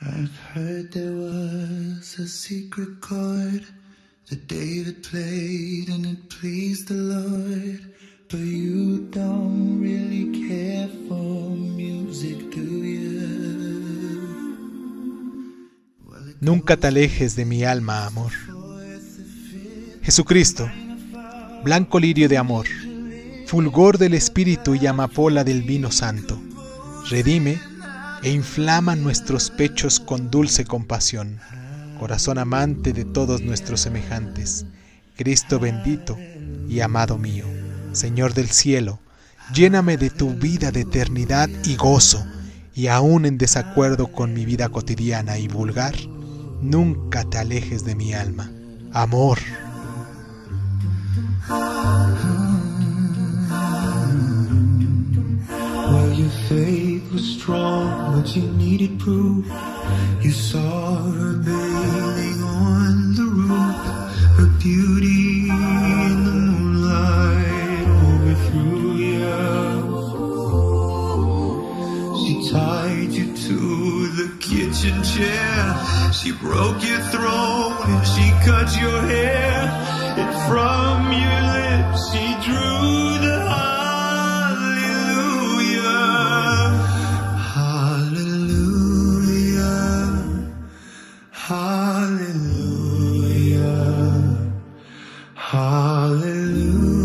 I've heard there was a secret chord that David played and it pleased the Lord. But you don't really care for music, do you? Nunca te alejes de mi alma, amor. Jesucristo, blanco lirio de amor, fulgor del Espíritu y amapola del vino santo, redime e inflama nuestros pechos con dulce compasión, corazón amante de todos nuestros semejantes, Cristo bendito y amado mío, Señor del cielo, lléname de tu vida de eternidad y gozo, y aún en desacuerdo con mi vida cotidiana y vulgar, nunca te alejes de mi alma. Amor. Faith was strong, but you needed proof. You saw her bathing on the roof, her beauty in the moonlight overthrew you. She tied you to the kitchen chair, she broke your throat and she cut your hair, and from Hallelujah. Hallelujah.